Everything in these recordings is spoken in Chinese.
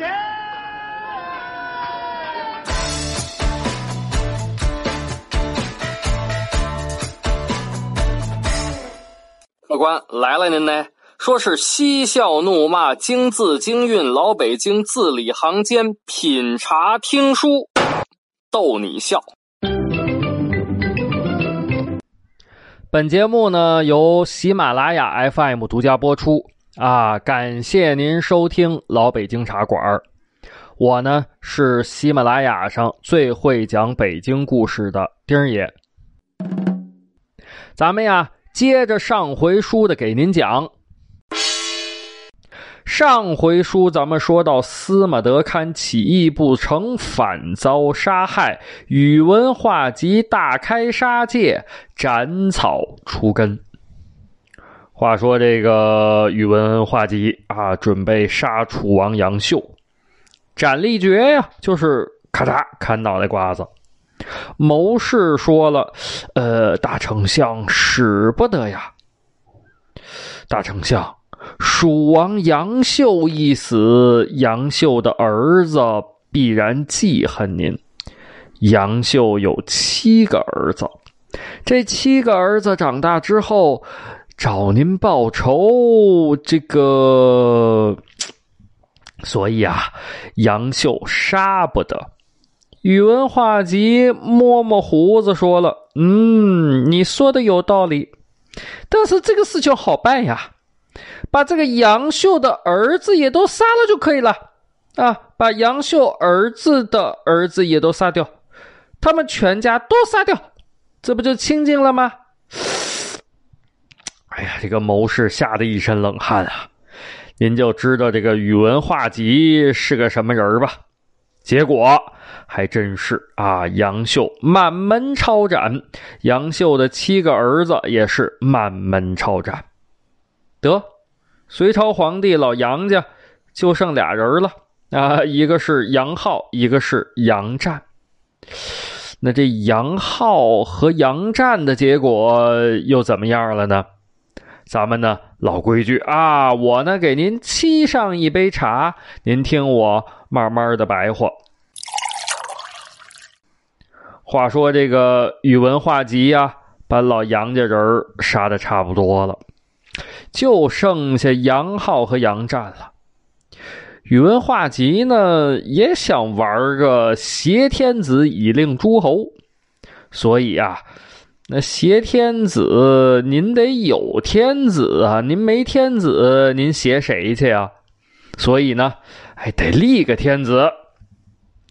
钱。客官来了，您呢？说是嬉笑怒骂，京字京韵，老北京字里行间，品茶听书，逗你笑。本节目呢由喜马拉雅 FM 独家播出啊！感谢您收听老北京茶馆我呢是喜马拉雅上最会讲北京故事的丁爷。咱们呀，接着上回书的给您讲。上回书咱们说到司马德堪起义不成，反遭杀害，宇文化及大开杀戒，斩草除根。话说这个宇文化及啊，准备杀楚王杨秀，斩立决呀，就是咔嚓砍脑袋瓜子。谋士说了：“呃，大丞相使不得呀，大丞相。”蜀王杨秀一死，杨秀的儿子必然记恨您。杨秀有七个儿子，这七个儿子长大之后找您报仇，这个，所以啊，杨秀杀不得。宇文化及摸摸胡子说了：“嗯，你说的有道理，但是这个事情好办呀。”把这个杨秀的儿子也都杀了就可以了，啊，把杨秀儿子的儿子也都杀掉，他们全家都杀掉，这不就清净了吗？哎呀，这个谋士吓得一身冷汗啊！您就知道这个宇文化及是个什么人吧？结果还真是啊，杨秀满门抄斩，杨秀的七个儿子也是满门抄斩，得。隋朝皇帝老杨家就剩俩人了啊，一个是杨浩，一个是杨湛。那这杨浩和杨湛的结果又怎么样了呢？咱们呢老规矩啊，我呢给您沏上一杯茶，您听我慢慢的白话。话说这个宇文化及呀，把老杨家人杀的差不多了。就剩下杨浩和杨战了。宇文化及呢，也想玩个挟天子以令诸侯，所以啊，那挟天子，您得有天子啊，您没天子，您挟谁去啊？所以呢，还得立个天子。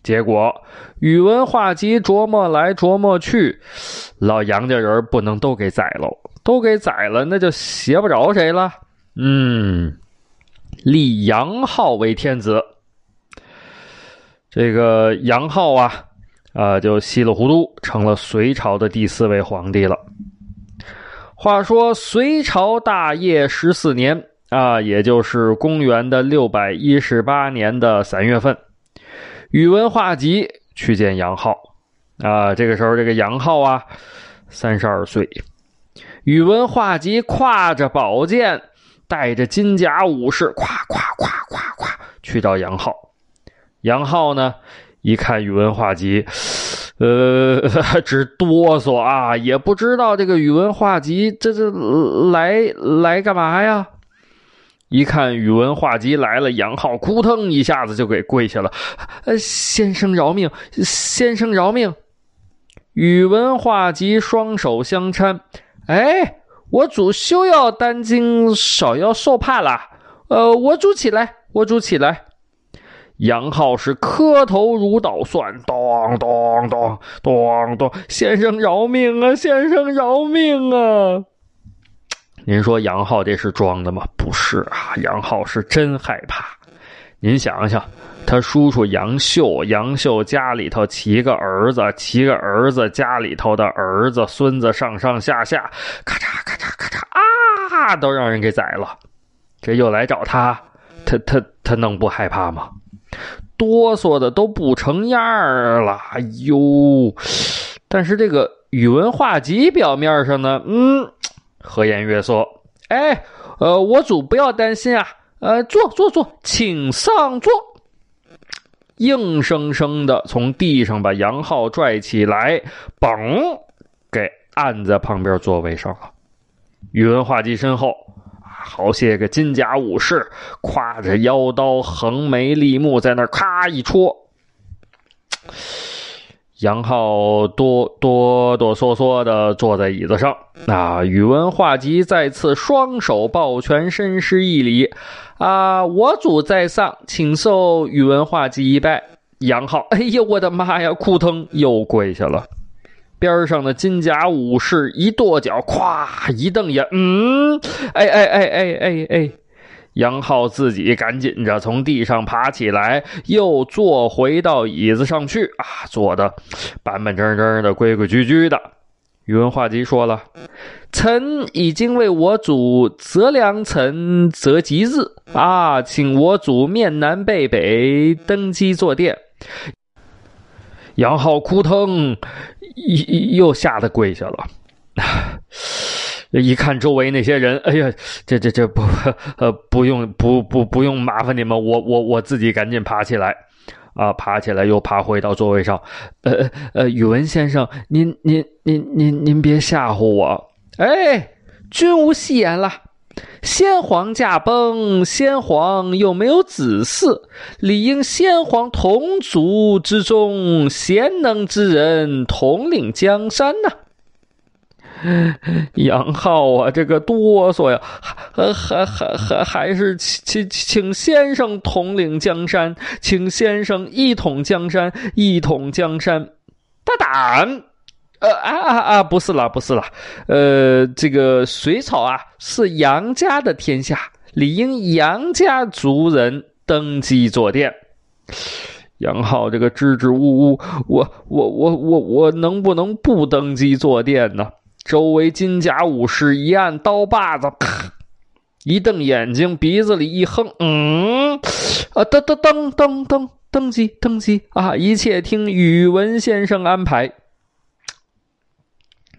结果宇文化及琢磨来琢磨去，老杨家人不能都给宰喽。都给宰了，那就挟不着谁了。嗯，立杨浩为天子。这个杨浩啊，啊，就稀里糊涂成了隋朝的第四位皇帝了。话说隋朝大业十四年啊，也就是公元的六百一十八年的三月份，宇文化及去见杨浩啊。这个时候，这个杨浩啊，三十二岁。宇文化及挎着宝剑，带着金甲武士，咵咵咵咵咵去找杨浩。杨浩呢，一看宇文化及，呃，直哆嗦啊，也不知道这个宇文化及这这来来干嘛呀？一看宇文化及来了，杨浩扑腾一下子就给跪下了，呃，先生饶命，先生饶命！宇文化及双手相搀。哎，我主休要担惊少要受怕了。呃，我主起来，我主起来。杨浩是磕头如捣蒜，咚咚咚咚咚，先生饶命啊！先生饶命啊！您说杨浩这是装的吗？不是啊，杨浩是真害怕。您想想。他叔叔杨秀，杨秀家里头七个儿子，七个儿子家里头的儿子、孙子上上下下，咔嚓咔嚓咔嚓啊，都让人给宰了。这又来找他，他他他能不害怕吗？哆嗦的都不成样了。哎呦！但是这个宇文化及表面上呢，嗯，和颜悦色。哎，呃，我主不要担心啊，呃，坐坐坐，请上座。硬生生的从地上把杨浩拽起来，嘣，给按在旁边座位上了。宇文化及身后，好些个金甲武士挎着腰刀、横眉立目，在那咔一戳。杨浩哆哆哆嗦嗦的坐在椅子上，啊，宇文化及再次双手抱拳，深施一礼，啊，我主在上，请受宇文化及一拜。杨浩，哎呦，我的妈呀，哭疼，又跪下了。边上的金甲武士一跺脚，咵一瞪眼，嗯，哎哎哎哎哎哎。杨浩自己赶紧着从地上爬起来，又坐回到椅子上去啊，坐的板板正正的、规规矩矩的。宇文化及说了：“臣已经为我主择良辰、择吉日啊，请我主面南背北登基坐殿。”杨浩哭疼，又又吓得跪下了。一看周围那些人，哎呀，这这这不呃不用不不不用麻烦你们，我我我自己赶紧爬起来，啊，爬起来又爬回到座位上，呃呃，宇文先生，您您您您您别吓唬我，哎，君无戏言了，先皇驾崩，先皇又没有子嗣，理应先皇同族之中贤能之人统领江山呐。杨浩啊，这个哆嗦呀，还还还还还是请请请先生统领江山，请先生一统江山，一统江山。大胆！呃啊啊啊！不是了，不是了。呃，这个隋朝啊，是杨家的天下，理应杨家族人登基坐殿。杨浩这个支支吾吾，我我我我我能不能不登基坐殿呢？周围金甲武士一按刀把子，啪，一瞪眼睛，鼻子里一哼，嗯，啊，登登登登登登基登基啊！一切听宇文先生安排。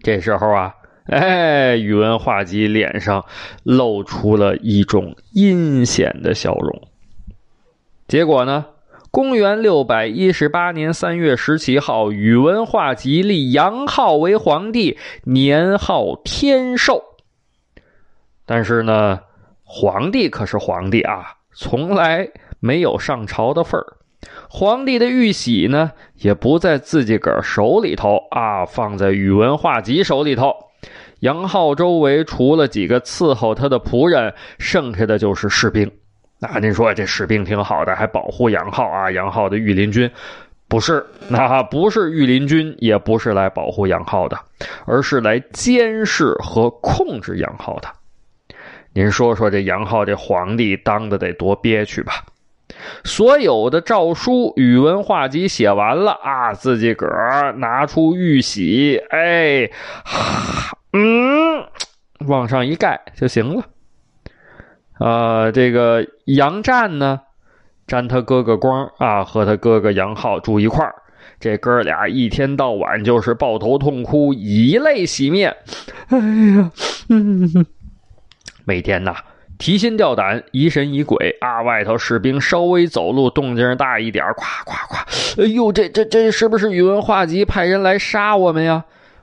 这时候啊，哎，宇文化及脸上露出了一种阴险的笑容。结果呢？公元六百一十八年三月十七号，宇文化及立杨浩为皇帝，年号天寿。但是呢，皇帝可是皇帝啊，从来没有上朝的份儿。皇帝的玉玺呢，也不在自己个儿手里头啊，放在宇文化及手里头。杨浩周围除了几个伺候他的仆人，剩下的就是士兵。那您说这士兵挺好的，还保护杨浩啊？杨浩的御林军不是，那不是御林军，也不是来保护杨浩的，而是来监视和控制杨浩的。您说说这杨浩这皇帝当的得多憋屈吧？所有的诏书，宇文化及写完了啊，自己个儿拿出玉玺，哎，嗯，往上一盖就行了。呃，这个杨湛呢，沾他哥哥光啊，和他哥哥杨浩住一块儿，这哥俩一天到晚就是抱头痛哭，以泪洗面。哎呀，嗯，每天呐提心吊胆，疑神疑鬼啊。外头士兵稍微走路动静大一点，咵咵咵，哎呦，这这这是不是宇文化及派人来杀我们呀？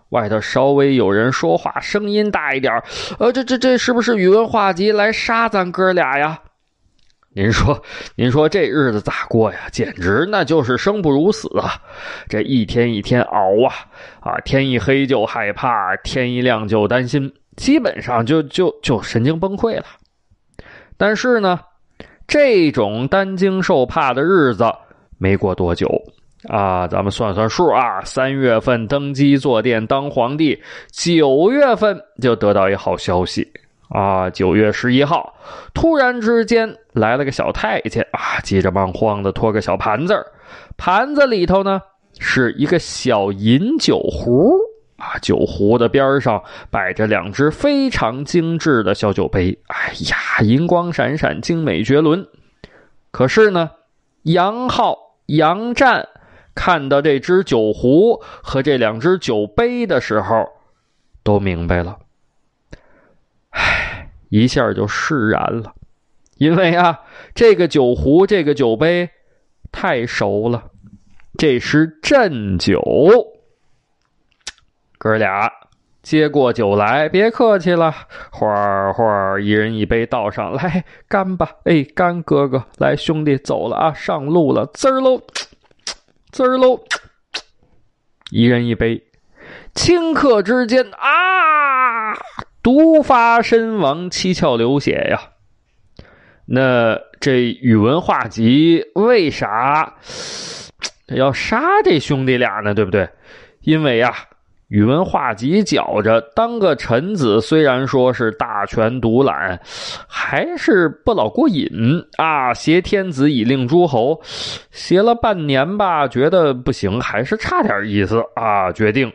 外头稍微有人说话，声音大一点呃，这这这是不是宇文化及来杀咱哥俩呀？您说，您说这日子咋过呀？简直那就是生不如死啊！这一天一天熬啊啊！天一黑就害怕，天一亮就担心，基本上就就就神经崩溃了。但是呢，这种担惊受怕的日子没过多久。啊，咱们算算数啊，三月份登基坐殿当皇帝，九月份就得到一好消息啊。九月十一号，突然之间来了个小太监啊，急着忙慌的拖个小盘子盘子里头呢是一个小银酒壶啊，酒壶的边上摆着两只非常精致的小酒杯，哎呀，银光闪闪，精美绝伦。可是呢，杨浩、杨战。看到这只酒壶和这两只酒杯的时候，都明白了。唉，一下就释然了，因为啊，这个酒壶、这个酒杯，太熟了。这是鸩酒，哥俩接过酒来，别客气了，花花一人一杯倒上来，干吧！哎，干哥哥，来兄弟，走了啊，上路了，滋儿喽，滋儿喽，一人一杯，顷刻之间啊，毒发身亡，七窍流血呀。那这宇文化及为啥？要杀这兄弟俩呢，对不对？因为呀，宇文化及觉着当个臣子，虽然说是大权独揽，还是不老过瘾啊。挟天子以令诸侯，挟了半年吧，觉得不行，还是差点意思啊。决定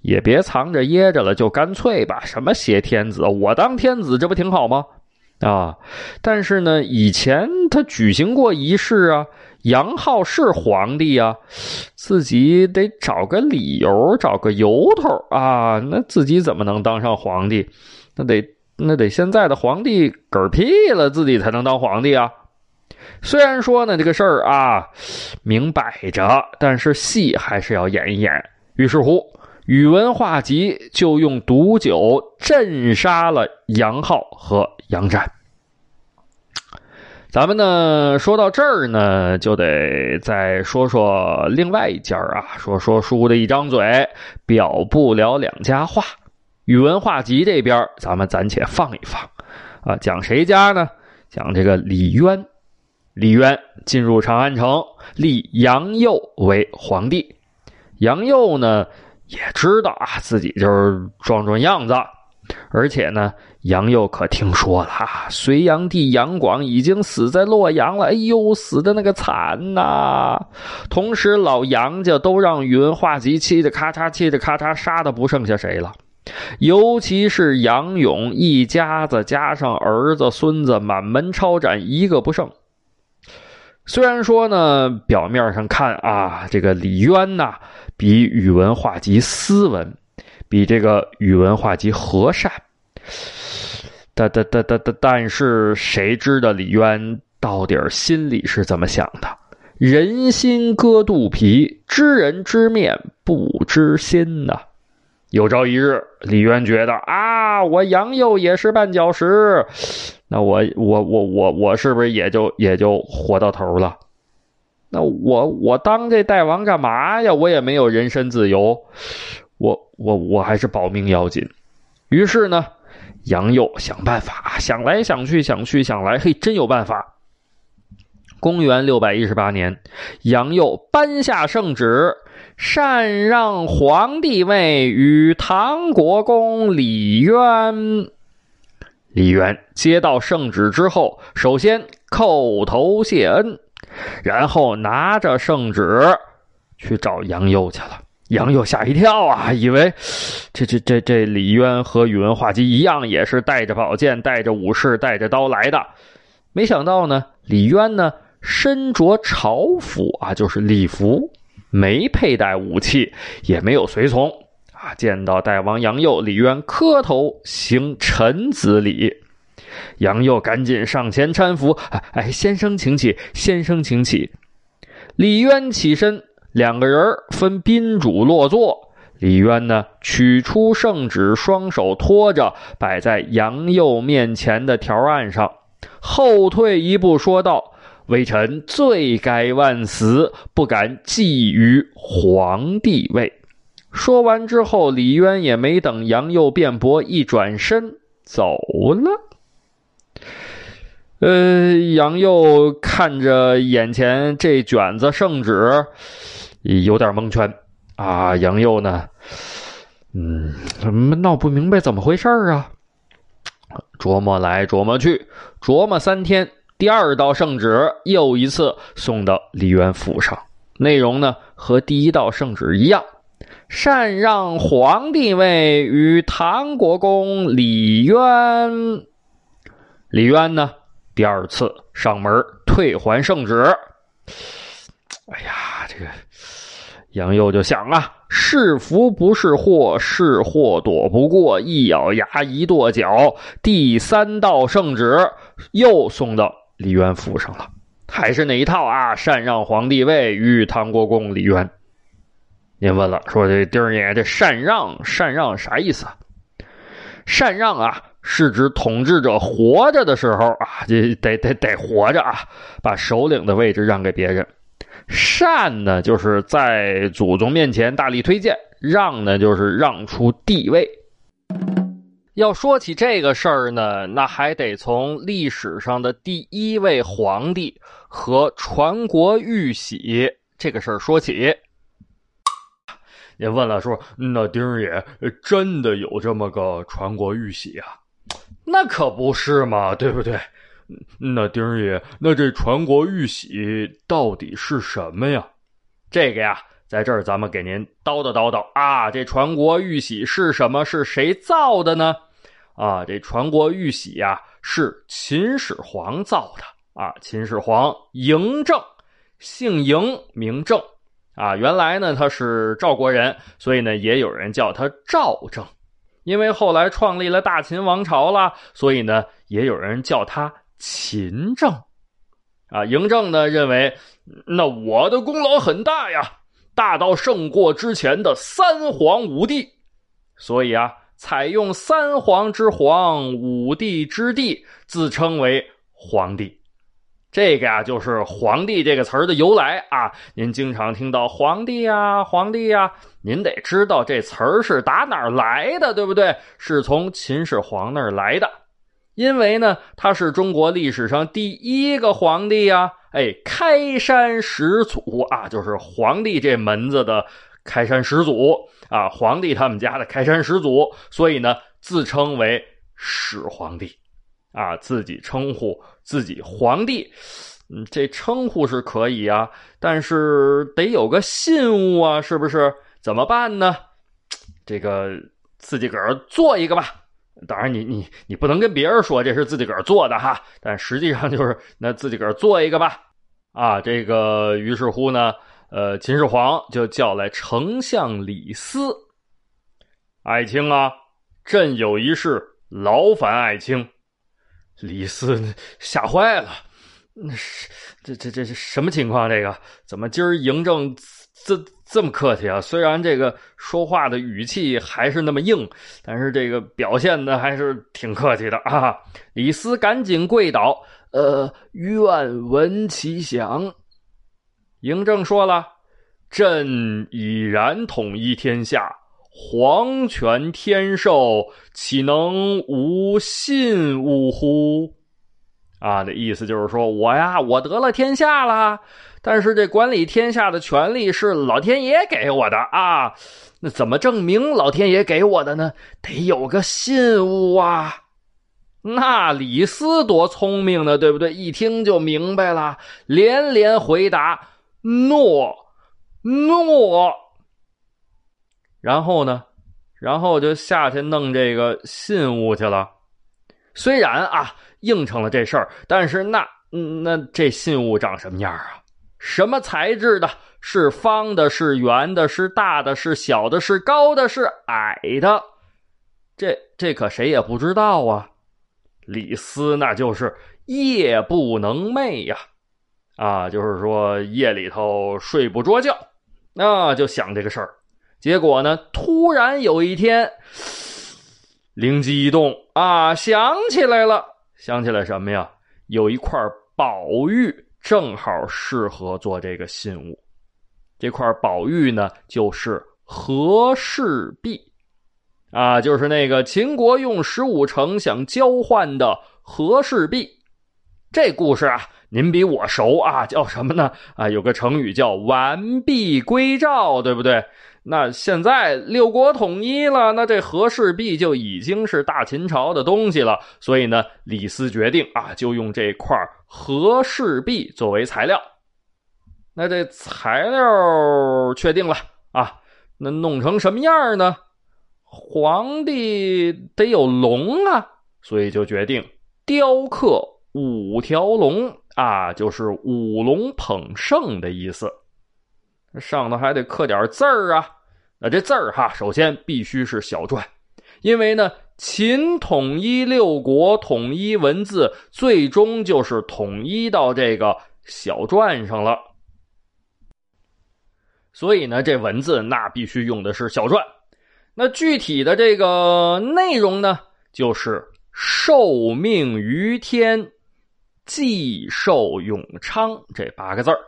也别藏着掖着了，就干脆吧。什么挟天子，我当天子，这不挺好吗？啊！但是呢，以前他举行过仪式啊。杨浩是皇帝啊，自己得找个理由，找个由头啊。那自己怎么能当上皇帝？那得那得现在的皇帝嗝屁了，自己才能当皇帝啊。虽然说呢，这个事儿啊明摆着，但是戏还是要演一演。于是乎，宇文化及就用毒酒镇杀了杨浩和杨展。咱们呢，说到这儿呢，就得再说说另外一家啊。说说书的一张嘴，表不了两家话。宇文化及这边，咱们暂且放一放啊。讲谁家呢？讲这个李渊。李渊进入长安城，立杨佑为皇帝。杨佑呢，也知道啊，自己就是装装样子。而且呢，杨佑可听说了，隋炀帝杨广已经死在洛阳了。哎呦，死的那个惨呐！同时，老杨家都让宇文化及气的咔嚓，气的咔嚓，杀的不剩下谁了。尤其是杨勇一家子，加上儿子孙子，满门抄斩，一个不剩。虽然说呢，表面上看啊，这个李渊呐，比宇文化及斯文。比这个宇文化及和善，但但但但但但是谁知道李渊到底心里是怎么想的？人心隔肚皮，知人知面不知心呐。有朝一日，李渊觉得啊，我杨佑也是绊脚石，那我我我我我是不是也就也就活到头了？那我我当这大王干嘛呀？我也没有人身自由。我我我还是保命要紧，于是呢，杨佑想办法，想来想去，想去想来，嘿，真有办法。公元六百一十八年，杨佑颁下圣旨，禅让皇帝位与唐国公李渊。李渊接到圣旨之后，首先叩头谢恩，然后拿着圣旨去找杨佑去了。杨佑吓一跳啊，以为这这这这李渊和宇文化及一样，也是带着宝剑、带着武士、带着刀来的。没想到呢，李渊呢身着朝服啊，就是礼服，没佩戴武器，也没有随从啊。见到大王杨佑，李渊磕头行臣子礼。杨佑赶紧上前搀扶，哎，先生请起，先生请起。李渊起身。两个人分宾主落座，李渊呢取出圣旨，双手托着摆在杨佑面前的条案上，后退一步说道：“微臣罪该万死，不敢觊觎皇帝位。”说完之后，李渊也没等杨佑辩驳，一转身走了。呃，杨佑看着眼前这卷子圣旨。有点蒙圈啊，杨佑呢？嗯，怎么闹不明白怎么回事啊？琢磨来琢磨去，琢磨三天，第二道圣旨又一次送到李渊府上。内容呢和第一道圣旨一样，禅让皇帝位于唐国公李渊。李渊呢，第二次上门退还圣旨。哎呀，这个。杨佑就想啊，是福不是祸，是祸躲不过，一咬牙，一跺脚，第三道圣旨又送到李渊府上了。还是那一套啊，禅让皇帝位于唐国公李渊。您问了，说这丁爷这禅让禅让啥意思啊？禅让啊，是指统治者活着的时候啊，这得得得活着啊，把首领的位置让给别人。禅呢，就是在祖宗面前大力推荐；让呢，就是让出地位。要说起这个事儿呢，那还得从历史上的第一位皇帝和传国玉玺这个事儿说起。您问了，说那丁爷真的有这么个传国玉玺啊？那可不是嘛，对不对？那丁爷，那这传国玉玺到底是什么呀？这个呀，在这儿咱们给您叨叨叨叨啊。这传国玉玺是什么？是谁造的呢？啊，这传国玉玺呀，是秦始皇造的啊。秦始皇嬴政，姓嬴，名政。啊，原来呢他是赵国人，所以呢也有人叫他赵政。因为后来创立了大秦王朝了，所以呢也有人叫他秦政。啊，嬴政呢认为，那我的功劳很大呀，大到胜过之前的三皇五帝，所以啊，采用三皇之皇，五帝之帝，自称为皇帝。这个呀，就是“皇帝”这个词儿的由来啊。您经常听到“皇帝呀，皇帝呀”，您得知道这词儿是打哪儿来的，对不对？是从秦始皇那儿来的，因为呢，他是中国历史上第一个皇帝呀。哎，开山始祖啊，就是皇帝这门子的开山始祖啊，皇帝他们家的开山始祖，所以呢，自称为始皇帝。啊，自己称呼自己皇帝，嗯，这称呼是可以啊，但是得有个信物啊，是不是？怎么办呢？这个自己个儿做一个吧。当然，你你你不能跟别人说这是自己个儿做的哈，但实际上就是那自己个儿做一个吧。啊，这个于是乎呢，呃，秦始皇就叫来丞相李斯，爱卿啊，朕有一事劳烦爱卿。李斯吓坏了，那是这这这是什么情况？这个怎么今儿嬴政这这么客气啊？虽然这个说话的语气还是那么硬，但是这个表现的还是挺客气的啊！李斯赶紧跪倒，呃，愿闻其详。嬴政说了：“朕已然统一天下。”皇权天授，岂能无信物乎？啊，的意思就是说，我呀，我得了天下了，但是这管理天下的权利是老天爷给我的啊。那怎么证明老天爷给我的呢？得有个信物啊。那李斯多聪明呢，对不对？一听就明白了，连连回答：诺，诺。然后呢，然后就下去弄这个信物去了。虽然啊应承了这事儿，但是那那这信物长什么样啊？什么材质的？是方的？是圆的？是大的？是小的？是高的？是矮的？这这可谁也不知道啊！李斯那就是夜不能寐呀，啊，就是说夜里头睡不着觉，那就想这个事儿。结果呢？突然有一天，灵机一动啊，想起来了，想起来什么呀？有一块宝玉正好适合做这个信物。这块宝玉呢，就是和氏璧啊，就是那个秦国用十五城想交换的和氏璧。这故事啊，您比我熟啊，叫什么呢？啊，有个成语叫完璧归赵，对不对？那现在六国统一了，那这和氏璧就已经是大秦朝的东西了。所以呢，李斯决定啊，就用这块和氏璧作为材料。那这材料确定了啊，那弄成什么样呢？皇帝得有龙啊，所以就决定雕刻五条龙啊，就是五龙捧圣的意思。上头还得刻点字儿啊。那这字儿哈，首先必须是小篆，因为呢，秦统一六国，统一文字，最终就是统一到这个小篆上了。所以呢，这文字那必须用的是小篆。那具体的这个内容呢，就是“受命于天，既寿永昌”这八个字儿。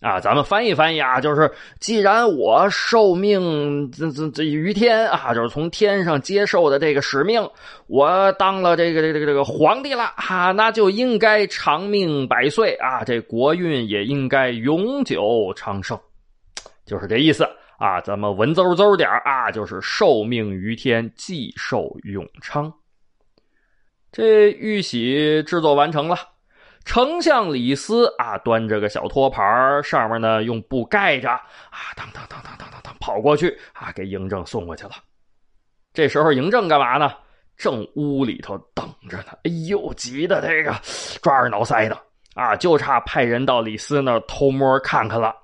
啊，咱们翻译翻译啊，就是既然我受命这这这于天啊，就是从天上接受的这个使命，我当了这个这个这个皇帝了啊，那就应该长命百岁啊，这国运也应该永久昌盛，就是这意思啊。咱们文绉绉点啊，就是受命于天，既寿永昌。这玉玺制作完成了。丞相李斯啊，端着个小托盘，上面呢用布盖着，啊，当当当当当当当，跑过去啊，给嬴政送过去了。这时候嬴政干嘛呢？正屋里头等着呢。哎呦，急的这个抓耳挠腮的啊，就差派人到李斯那偷摸看看了。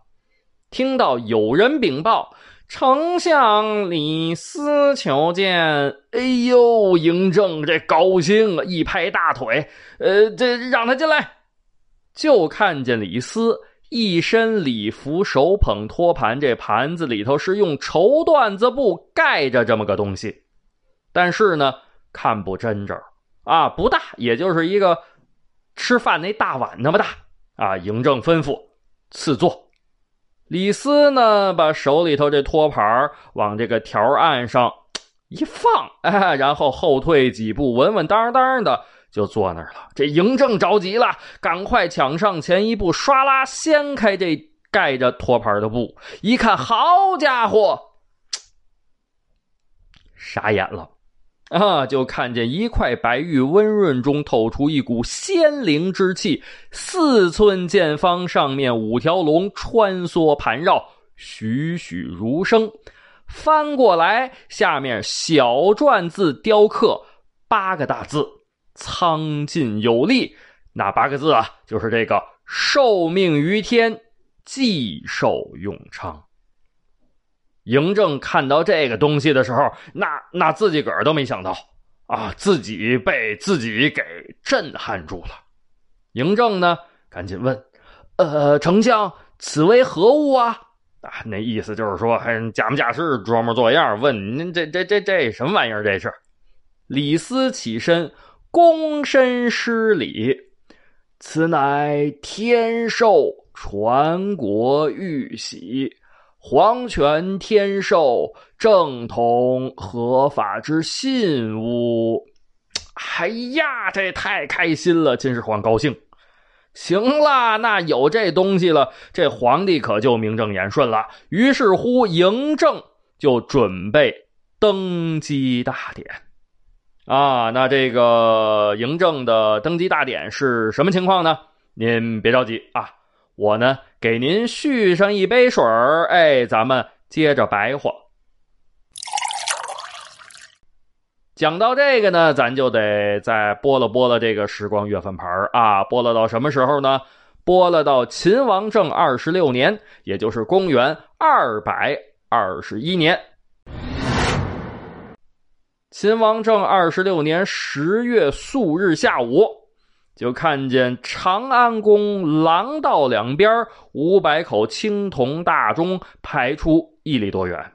听到有人禀报，丞相李斯求见。哎呦，嬴政这高兴啊，一拍大腿，呃，这让他进来。就看见李斯一身礼服，手捧托盘，这盘子里头是用绸缎子布盖着这么个东西，但是呢，看不真着啊，不大，也就是一个吃饭那大碗那么大啊。嬴政吩咐赐座，李斯呢，把手里头这托盘往这个条案上一放，哎，然后后退几步，稳稳当当的。就坐那儿了。这嬴政着急了，赶快抢上前一步，唰啦掀开这盖着托盘的布，一看，好家伙，傻眼了啊！就看见一块白玉温润中透出一股仙灵之气，四寸见方，上面五条龙穿梭盘绕，栩栩如生。翻过来，下面小篆字雕刻八个大字。苍劲有力，那八个字啊，就是这个“受命于天，既寿永昌”。嬴政看到这个东西的时候，那那自己个儿都没想到啊，自己被自己给震撼住了。嬴政呢，赶紧问：“呃，丞相，此为何物啊？”啊，那意思就是说，还假模假式、装模作样问您这这这这什么玩意儿？这是李斯起身。躬身施礼，此乃天授传国玉玺，皇权天授，正统合法之信物。哎呀，这太开心了！秦始皇高兴。行了，那有这东西了，这皇帝可就名正言顺了。于是乎，嬴政就准备登基大典。啊，那这个嬴政的登基大典是什么情况呢？您别着急啊，我呢给您续上一杯水儿，哎，咱们接着白话。讲到这个呢，咱就得再拨了拨了这个时光月份牌儿啊，拨了到什么时候呢？拨了到秦王政二十六年，也就是公元二百二十一年。秦王政二十六年十月素日下午，就看见长安宫廊道两边五百口青铜大钟排出一里多远，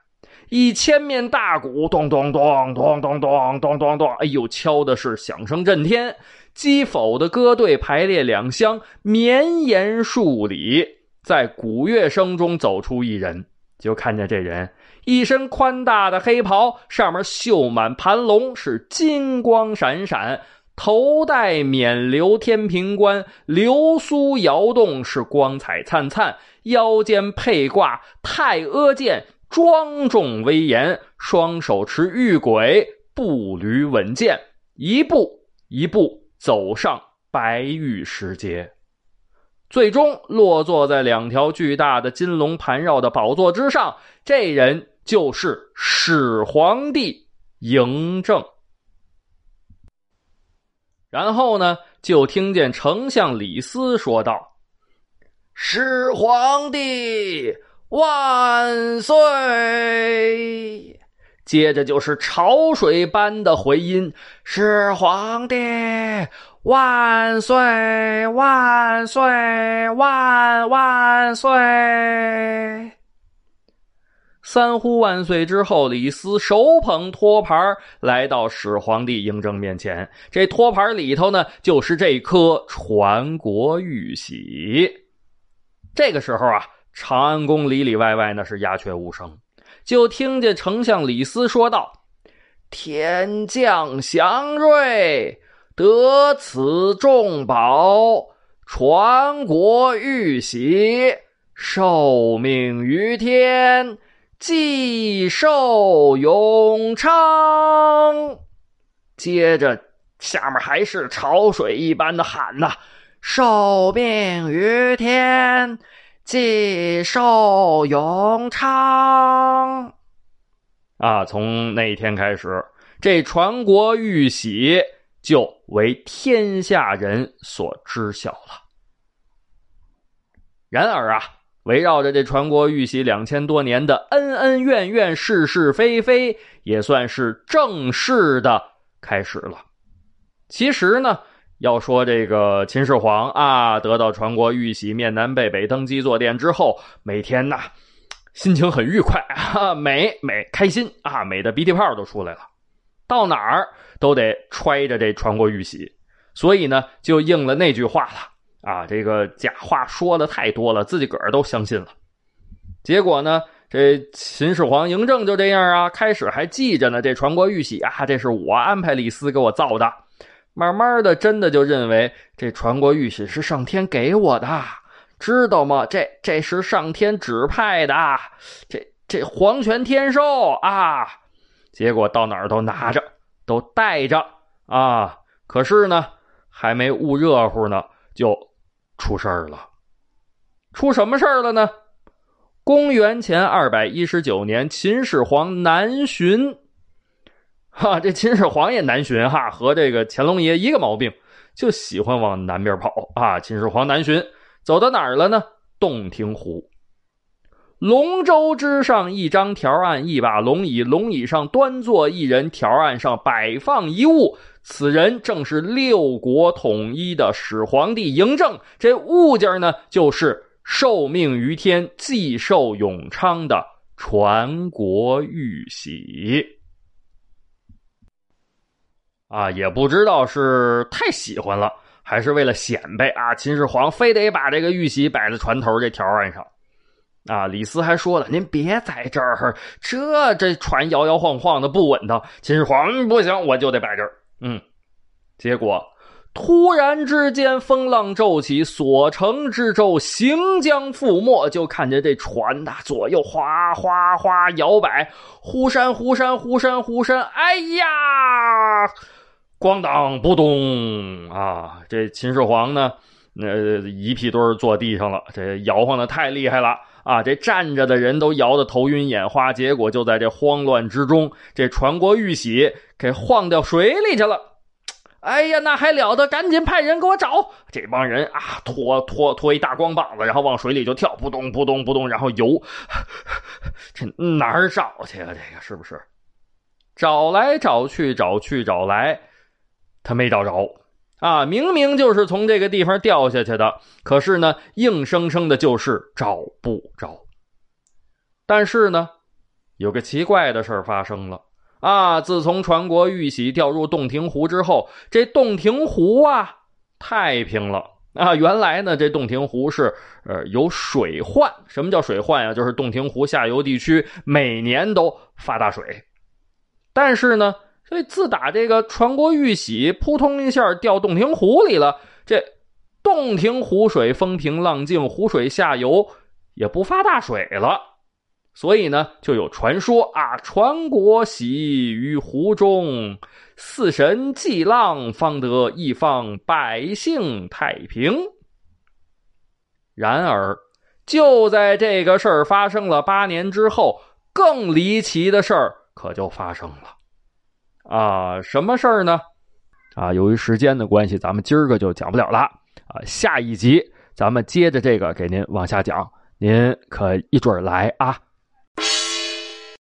一千面大鼓咚咚咚咚咚咚咚咚咚，哎呦，敲的是响声震天。击否的歌队排列两厢，绵延数里，在鼓乐声中走出一人，就看见这人。一身宽大的黑袍，上面绣满盘龙，是金光闪闪；头戴冕旒天平冠，流苏摇动，是光彩灿灿；腰间佩挂太阿剑，庄重威严；双手持玉簋，步履稳健，一步一步走上白玉石阶，最终落坐在两条巨大的金龙盘绕的宝座之上。这人。就是始皇帝嬴政，然后呢，就听见丞相李斯说道：“始皇帝万岁！”接着就是潮水般的回音：“始皇帝万岁！万岁！万万岁！三呼万岁之后，李斯手捧托盘来到始皇帝嬴政面前。这托盘里头呢，就是这颗传国玉玺。这个时候啊，长安宫里里外外那是鸦雀无声，就听见丞相李斯说道：“天降祥瑞，得此重宝，传国玉玺，受命于天。”继寿永昌，接着下面还是潮水一般的喊呐：“受命于天，继寿永昌。”啊，从那一天开始，这传国玉玺就为天下人所知晓了。然而啊。围绕着这传国玉玺两千多年的恩恩怨怨、是是非非，也算是正式的开始了。其实呢，要说这个秦始皇啊，得到传国玉玺，面南背北登基坐殿之后，每天呐，心情很愉快 啊，美美开心啊，美的鼻涕泡都出来了，到哪儿都得揣着这传国玉玺，所以呢，就应了那句话了。啊，这个假话说的太多了，自己个儿都相信了。结果呢，这秦始皇嬴政就这样啊，开始还记着呢，这传国玉玺啊，这是我安排李斯给我造的。慢慢的，真的就认为这传国玉玺是上天给我的，知道吗？这这是上天指派的，这这皇权天授啊。结果到哪儿都拿着，都带着啊。可是呢，还没捂热乎呢，就。出事儿了，出什么事儿了呢？公元前二百一十九年，秦始皇南巡，哈，这秦始皇也南巡哈，和这个乾隆爷一个毛病，就喜欢往南边跑啊。秦始皇南巡，走到哪儿了呢？洞庭湖。龙舟之上一张条案，一把龙椅，龙椅上端坐一人，条案上摆放一物。此人正是六国统一的始皇帝嬴政，这物件呢，就是受命于天、继寿永昌的传国玉玺。啊，也不知道是太喜欢了，还是为了显摆啊，秦始皇非得把这个玉玺摆在船头这条案上。啊，李斯还说了：“您别在这儿，这这船摇摇晃晃的不稳当。”秦始皇不行，我就得摆这儿。嗯，结果突然之间风浪骤起，所乘之舟行将覆没，就看见这船呐左右哗哗哗摇摆，忽闪忽闪忽闪忽闪，哎呀，咣当不咚啊！这秦始皇呢，那一屁墩坐地上了，这摇晃的太厉害了。啊，这站着的人都摇得头晕眼花，结果就在这慌乱之中，这传国玉玺给晃掉水里去了。哎呀，那还了得！赶紧派人给我找这帮人啊！拖拖拖一大光膀子，然后往水里就跳，扑通扑通扑通，然后游。这哪儿找去啊？这个是不是？找来找去，找去找来，他没找着。啊，明明就是从这个地方掉下去的，可是呢，硬生生的就是找不着。但是呢，有个奇怪的事儿发生了啊！自从传国玉玺掉入洞庭湖之后，这洞庭湖啊太平了啊！原来呢，这洞庭湖是呃有水患。什么叫水患呀？就是洞庭湖下游地区每年都发大水，但是呢。所以自打这个传国玉玺扑通一下掉洞庭湖里了，这洞庭湖水风平浪静，湖水下游也不发大水了。所以呢，就有传说啊，传国玺于湖中，四神祭浪，方得一方百姓太平。然而，就在这个事儿发生了八年之后，更离奇的事儿可就发生了。啊，什么事儿呢？啊，由于时间的关系，咱们今儿个就讲不了了。啊，下一集咱们接着这个给您往下讲，您可一准儿来啊。